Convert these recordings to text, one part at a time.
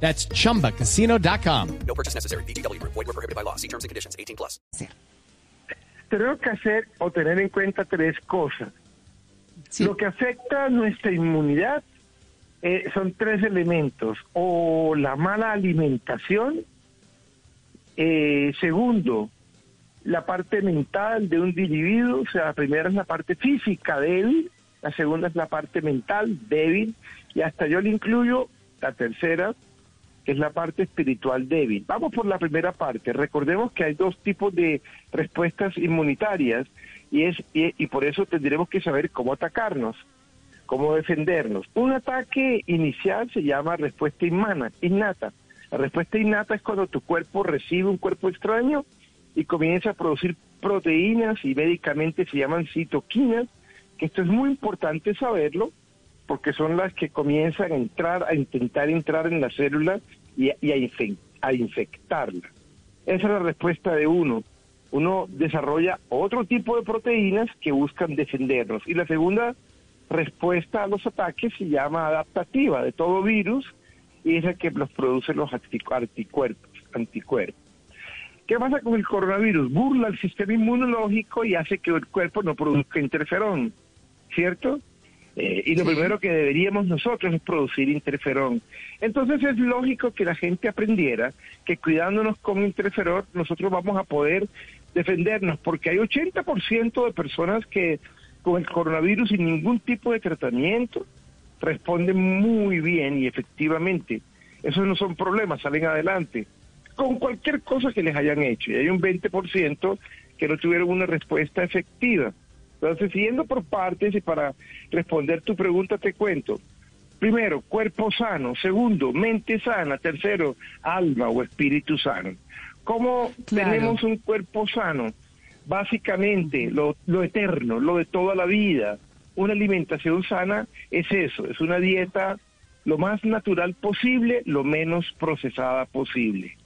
That's chumbacasino.com. No purchase necessary. BGW. Void were prohibited by law. See terms and conditions. 18 plus. Tenemos que hacer o tener en cuenta tres cosas. Lo que afecta a nuestra inmunidad eh, son tres elementos. O la mala alimentación. eh, segundo, la parte mental de un individuo. O sea, la primera es la parte física débil. La segunda es la parte mental débil. Y hasta yo le incluyo la tercera, es la parte espiritual débil. Vamos por la primera parte. Recordemos que hay dos tipos de respuestas inmunitarias y, es, y, y por eso tendremos que saber cómo atacarnos, cómo defendernos. Un ataque inicial se llama respuesta inmana, innata. La respuesta innata es cuando tu cuerpo recibe un cuerpo extraño y comienza a producir proteínas y médicamente se llaman citoquinas, que esto es muy importante saberlo porque son las que comienzan a entrar, a intentar entrar en la célula y, a, infec- a infectarla. Esa es la respuesta de uno. Uno desarrolla otro tipo de proteínas que buscan defendernos. Y la segunda respuesta a los ataques se llama adaptativa de todo virus y es la que los producen los anticu- anticuerpos. anticuerpos. ¿Qué pasa con el coronavirus? Burla el sistema inmunológico y hace que el cuerpo no produzca interferón, ¿cierto? Eh, y lo primero que deberíamos nosotros es producir interferón. Entonces es lógico que la gente aprendiera que cuidándonos con interferón nosotros vamos a poder defendernos, porque hay 80% de personas que con el coronavirus sin ningún tipo de tratamiento responden muy bien y efectivamente. Esos no son problemas, salen adelante con cualquier cosa que les hayan hecho. Y hay un 20% que no tuvieron una respuesta efectiva. Entonces, siguiendo por partes y para responder tu pregunta, te cuento. Primero, cuerpo sano. Segundo, mente sana. Tercero, alma o espíritu sano. ¿Cómo Claro. tenemos un cuerpo sano? Básicamente, lo, lo eterno, lo de toda la vida. Una alimentación sana es eso, es una dieta lo más natural posible, lo menos procesada posible.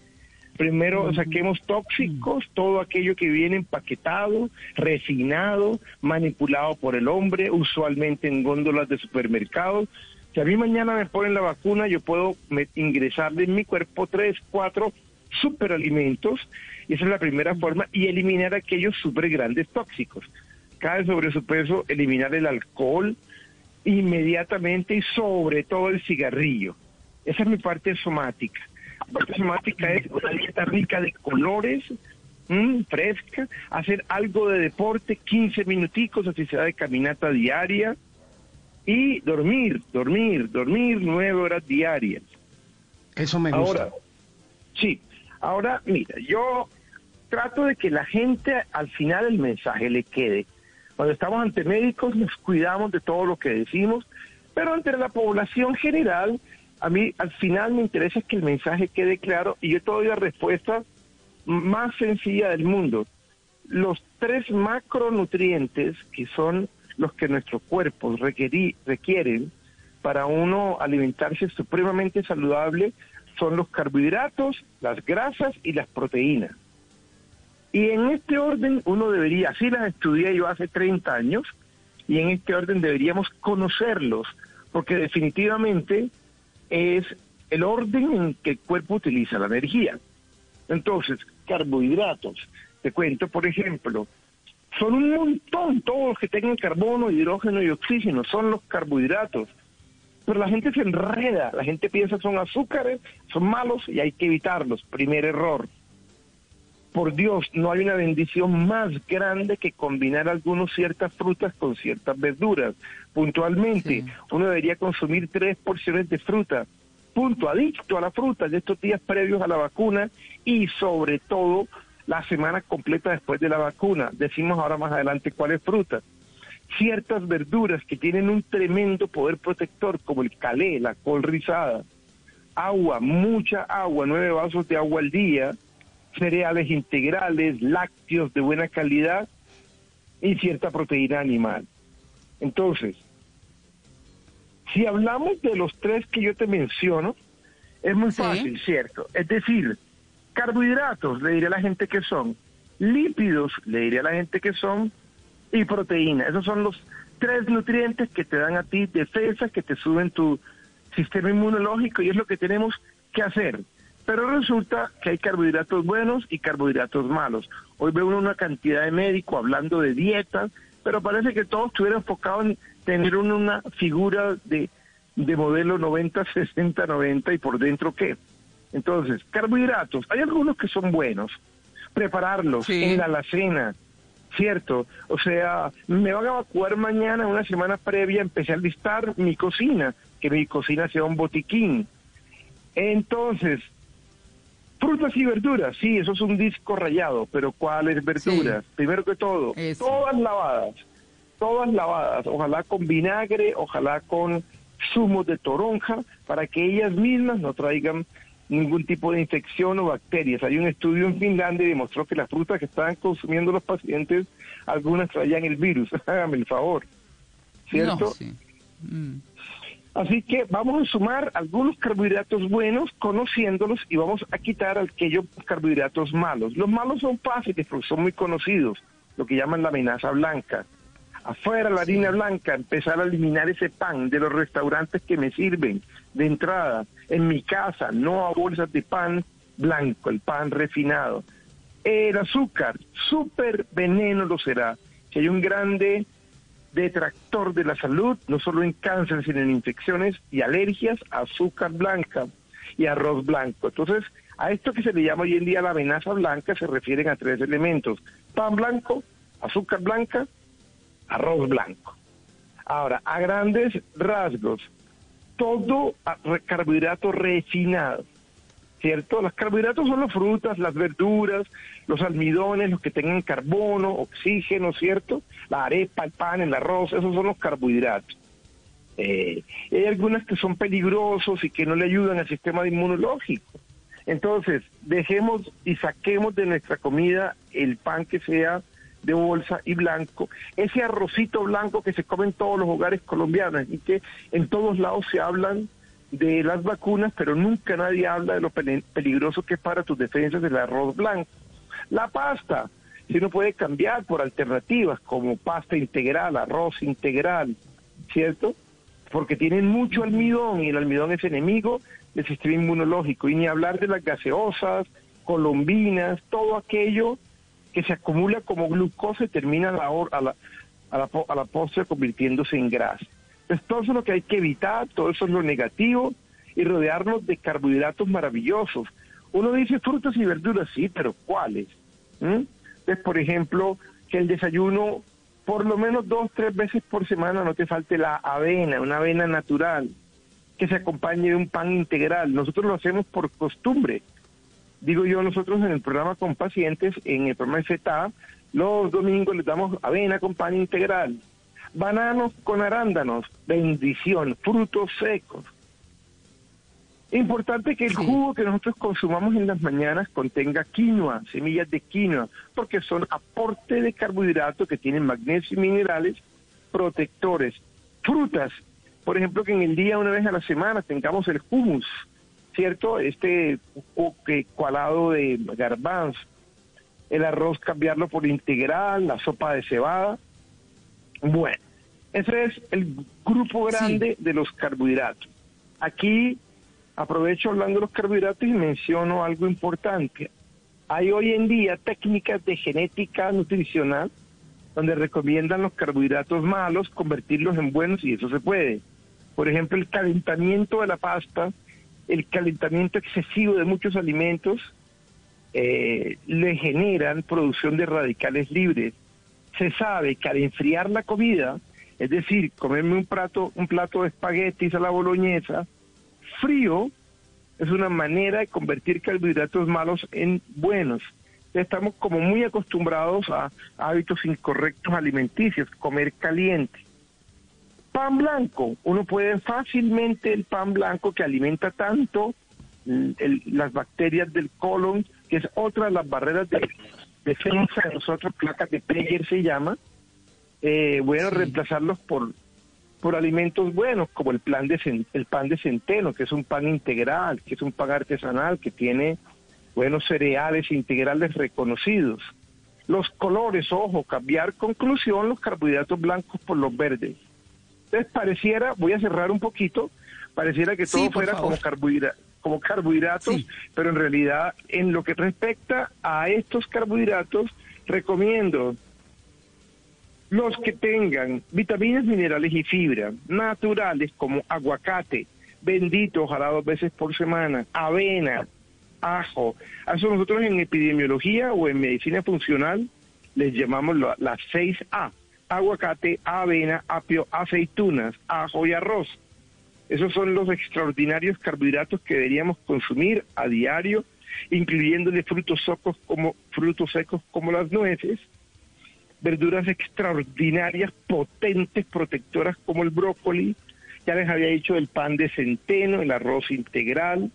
Primero saquemos tóxicos, todo aquello que viene empaquetado, refinado, manipulado por el hombre, usualmente en góndolas de supermercados. Si a mí mañana me ponen la vacuna, yo puedo ingresarle en mi cuerpo tres, cuatro superalimentos, y esa es la primera forma, y eliminar aquellos super grandes tóxicos. Cae sobre su peso, eliminar el alcohol inmediatamente y sobre todo el cigarrillo. Esa es mi parte somática. La parte somática es una dieta rica de colores, mm, fresca, hacer algo de deporte, 15 minuticos, así sea de caminata diaria, y dormir, dormir, dormir nueve horas diarias. Eso me gusta. Ahora, sí, ahora mira, yo trato de que la gente al final el mensaje le quede. Cuando estamos ante médicos nos cuidamos de todo lo que decimos, pero ante la población general, a mí al final me interesa que el mensaje quede claro y yo te doy la respuesta más sencilla del mundo. Los tres macronutrientes que son los que nuestros cuerpos requerí- requieren para uno alimentarse supremamente saludable son los carbohidratos, las grasas y las proteínas. Y en este orden uno debería, así las estudié yo hace 30 años, y en este orden deberíamos conocerlos, porque definitivamente es el orden en que el cuerpo utiliza la energía. Entonces, carbohidratos, te cuento, por ejemplo, son un montón, todos los que tengan carbono, hidrógeno y oxígeno, son los carbohidratos. Pero la gente se enreda, la gente piensa son azúcares, son malos y hay que evitarlos. Primer error. Por Dios, no hay una bendición más grande que combinar algunos ciertas frutas con ciertas verduras. Puntualmente, uno debería consumir tres porciones de fruta. Punto, adicto a la fruta de estos días previos a la vacuna y sobre todo la semana completa después de la vacuna. Decimos ahora más adelante cuáles frutas. Ciertas verduras que tienen un tremendo poder protector, como el calé, la col rizada. Agua, mucha agua, nueve vasos de agua al día cereales integrales, lácteos de buena calidad y cierta proteína animal. Entonces, si hablamos de los tres que yo te menciono, es muy fácil, ¿cierto? Es decir, carbohidratos, le diré a la gente que son, lípidos, le diré a la gente que son, y proteína. Esos son los tres nutrientes que te dan a ti defensa, que te suben tu sistema inmunológico y es lo que tenemos que hacer. Pero resulta que hay carbohidratos buenos y carbohidratos malos. Hoy veo una cantidad de médicos hablando de dietas, pero parece que todos estuvieran enfocados en tener una figura de, de modelo 90, 60, 90 y por dentro qué. Entonces, carbohidratos, hay algunos que son buenos. Prepararlos en la alacena, ¿cierto? O sea, me van a evacuar mañana, una semana previa, empecé a listar mi cocina, que mi cocina sea un botiquín. Entonces, frutas y verduras, sí, eso es un disco rayado, pero ¿cuáles verduras? Primero que todo, todas lavadas, todas lavadas, ojalá con vinagre, ojalá con zumo de toronja, para que ellas mismas no traigan ningún tipo de infección o bacterias. Hay un estudio en Finlandia y demostró que las frutas que estaban consumiendo los pacientes, algunas traían el virus. Hágame el favor. ¿Cierto? Mm. Así que vamos a sumar algunos carbohidratos buenos, conociéndolos, y vamos a quitar aquellos carbohidratos malos. Los malos son fáciles porque son muy conocidos, lo que llaman la amenaza blanca afuera la harina blanca, empezar a eliminar ese pan de los restaurantes que me sirven de entrada. En mi casa, no a bolsas de pan blanco, el pan refinado. El azúcar, súper veneno lo será. Si hay un grande detractor de la salud, no solo en cáncer, sino en infecciones y alergias, azúcar blanca y arroz blanco. Entonces, a esto que se le llama hoy en día la amenaza blanca se refieren a tres elementos. Pan blanco, azúcar blanca arroz blanco. Ahora, a grandes rasgos, todo carbohidrato refinado, ¿cierto? Los carbohidratos son las frutas, las verduras, los almidones, los que tengan carbono, oxígeno, ¿cierto? La arepa, el pan, el arroz, esos son los carbohidratos. Eh, hay algunas que son peligrosos y que no le ayudan al sistema inmunológico. Entonces, dejemos y saquemos de nuestra comida el pan que sea de bolsa y blanco, ese arrocito blanco que se come en todos los hogares colombianos y que en todos lados se hablan de las vacunas, pero nunca nadie habla de lo peligroso que es para tus defensas del arroz blanco. La pasta, si uno puede cambiar por alternativas como pasta integral, arroz integral, ¿cierto? Porque tienen mucho almidón y el almidón es enemigo del sistema inmunológico. Y ni hablar de las gaseosas, colombinas, todo aquello que se acumula como glucosa y termina a la, a la, a la, a la postre convirtiéndose en grasa. Entonces, todo eso es lo que hay que evitar, todo eso es lo negativo y rodearnos de carbohidratos maravillosos. Uno dice frutas y verduras, sí, pero ¿cuáles? ¿Mm? Entonces, por ejemplo, que el desayuno, por lo menos dos, tres veces por semana, no te falte la avena, una avena natural, que se acompañe de un pan integral. Nosotros lo hacemos por costumbre digo yo, nosotros en el programa con pacientes, en el programa de los domingos les damos avena con pan integral, bananos con arándanos, bendición, frutos secos. Importante que el jugo que nosotros consumamos en las mañanas contenga quinoa, semillas de quinoa, porque son aporte de carbohidratos que tienen magnesio y minerales protectores. Frutas, por ejemplo, que en el día una vez a la semana tengamos el hummus, ¿cierto? Este cualado de garbanzo, el arroz cambiarlo por integral, la sopa de cebada. Bueno, ese es el grupo grande de los carbohidratos. Aquí aprovecho hablando de los carbohidratos y menciono algo importante. Hay hoy en día técnicas de genética nutricional donde recomiendan los carbohidratos malos convertirlos en buenos y eso se puede. Por ejemplo, el calentamiento de la pasta el calentamiento excesivo de muchos alimentos eh, le generan producción de radicales libres. Se sabe que al enfriar la comida, es decir, comerme un plato, un plato de espaguetis a la boloñesa, frío, es una manera de convertir carbohidratos malos en buenos. Estamos como muy acostumbrados a hábitos incorrectos alimenticios, comer caliente. Pan blanco, uno puede fácilmente el pan blanco que alimenta tanto las bacterias del colon que es otra de las barreras de defensa de nosotros, placas de Peyer se llama, eh, bueno, reemplazarlos por por alimentos buenos, como el, plan de, el pan de centeno, que es un pan integral, que es un pan artesanal, que tiene buenos cereales integrales reconocidos. Los colores, ojo, cambiar conclusión los carbohidratos blancos por los verdes. Entonces pareciera, voy a cerrar un poquito, pareciera que todo fuera como, como carbohidratos, pero en realidad en lo que respecta a estos carbohidratos, recomiendo los que tengan vitaminas, minerales y fibra naturales como aguacate, bendito, ojalá dos veces por semana, avena, ajo. A eso nosotros en epidemiología o en medicina funcional les llamamos las 6A. Aguacate, avena, apio, aceitunas, ajo y arroz. Esos son los extraordinarios carbohidratos que deberíamos consumir a diario, incluyéndole frutos secos como frutos secos como las nueces, verduras extraordinarias, potentes, protectoras como el brócoli, ya les había dicho el pan de centeno, el arroz integral,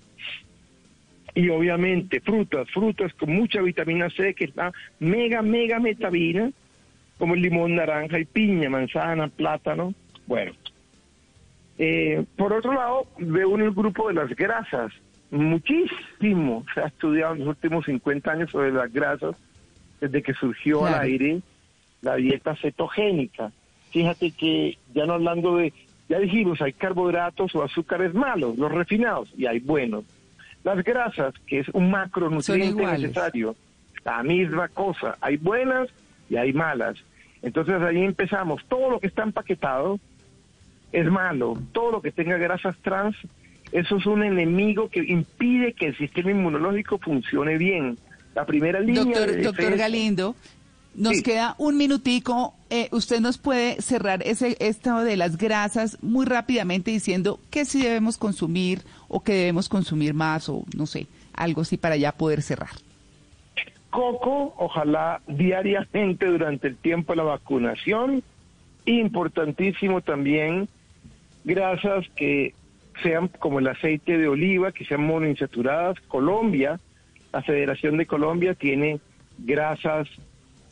y obviamente frutas, frutas con mucha vitamina C, que es la mega, mega metabina, como el limón, naranja y piña, manzana, plátano. Bueno, eh, por otro lado, veo en el grupo de las grasas, muchísimo se ha estudiado en los últimos 50 años sobre las grasas, desde que surgió al aire la dieta cetogénica. Fíjate que ya no hablando de, ya dijimos, hay carbohidratos o azúcares malos, los refinados, y hay buenos. Las grasas, que es un macronutriente necesario, la misma cosa, hay buenas y hay malas. Entonces ahí empezamos, todo lo que está empaquetado es malo, todo lo que tenga grasas trans, eso es un enemigo que impide que el sistema inmunológico funcione bien. La primera línea... Doctor, doctor Galindo, nos queda un minutico. Eh, usted nos puede cerrar ese estado de las grasas muy rápidamente diciendo qué sí debemos consumir o qué debemos consumir más o no sé, algo así para ya poder cerrar. Coco, ojalá diariamente durante el tiempo de la vacunación. Importantísimo también grasas que sean como el aceite de oliva, que sean monoinsaturadas. Colombia, la Federación de Colombia tiene grasas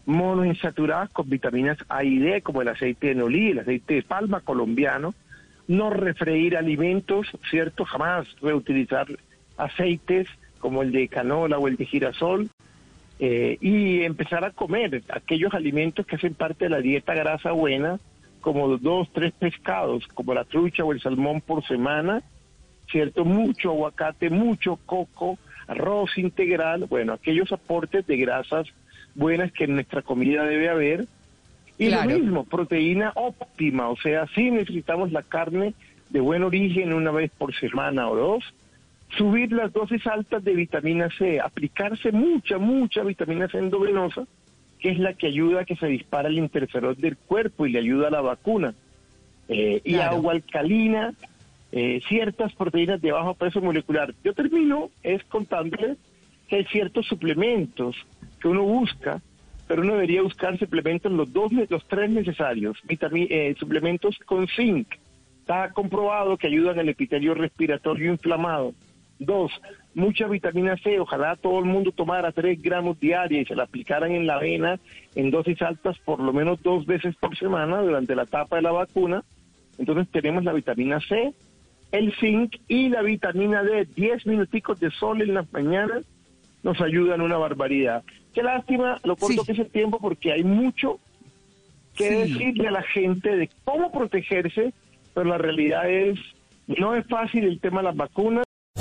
monoinsaturadas con vitaminas A y D, como el aceite de nolí, el aceite de palma colombiano, no refreír alimentos, ¿cierto? Jamás reutilizar aceites como el de canola o el de girasol, eh, y empezar a comer aquellos alimentos que hacen parte de la dieta grasa buena, como dos, tres pescados, como la trucha o el salmón por semana, ¿cierto? Mucho aguacate, mucho coco, arroz integral, bueno, aquellos aportes de grasas buenas que en nuestra comida debe haber. Y lo mismo, proteína óptima, o sea, sí necesitamos la carne de buen origen una vez por semana o dos, subir las dosis altas de vitamina C, aplicarse mucha, mucha vitamina C endovenosa, que es la que ayuda a que se dispara el interferón del cuerpo y le ayuda a la vacuna. Eh, y agua alcalina, eh, ciertas proteínas de bajo peso molecular. Yo termino es contándole que hay ciertos suplementos que uno busca, pero uno debería buscar suplementos, los dos, los tres necesarios, eh, suplementos con zinc. Está comprobado que ayudan al epitelio respiratorio inflamado. Dos, mucha vitamina C. Ojalá todo el mundo tomara tres gramos diarios y se la aplicaran en la vena en dosis altas por lo menos dos veces por semana durante la etapa de la vacuna. Entonces tenemos la vitamina C, el zinc y la vitamina D. Diez minuticos de sol en las mañanas nos ayudan una barbaridad. Qué lástima lo corto que es el tiempo porque hay mucho que decirle a la gente de cómo protegerse, pero la realidad es, no es fácil el tema de las vacunas.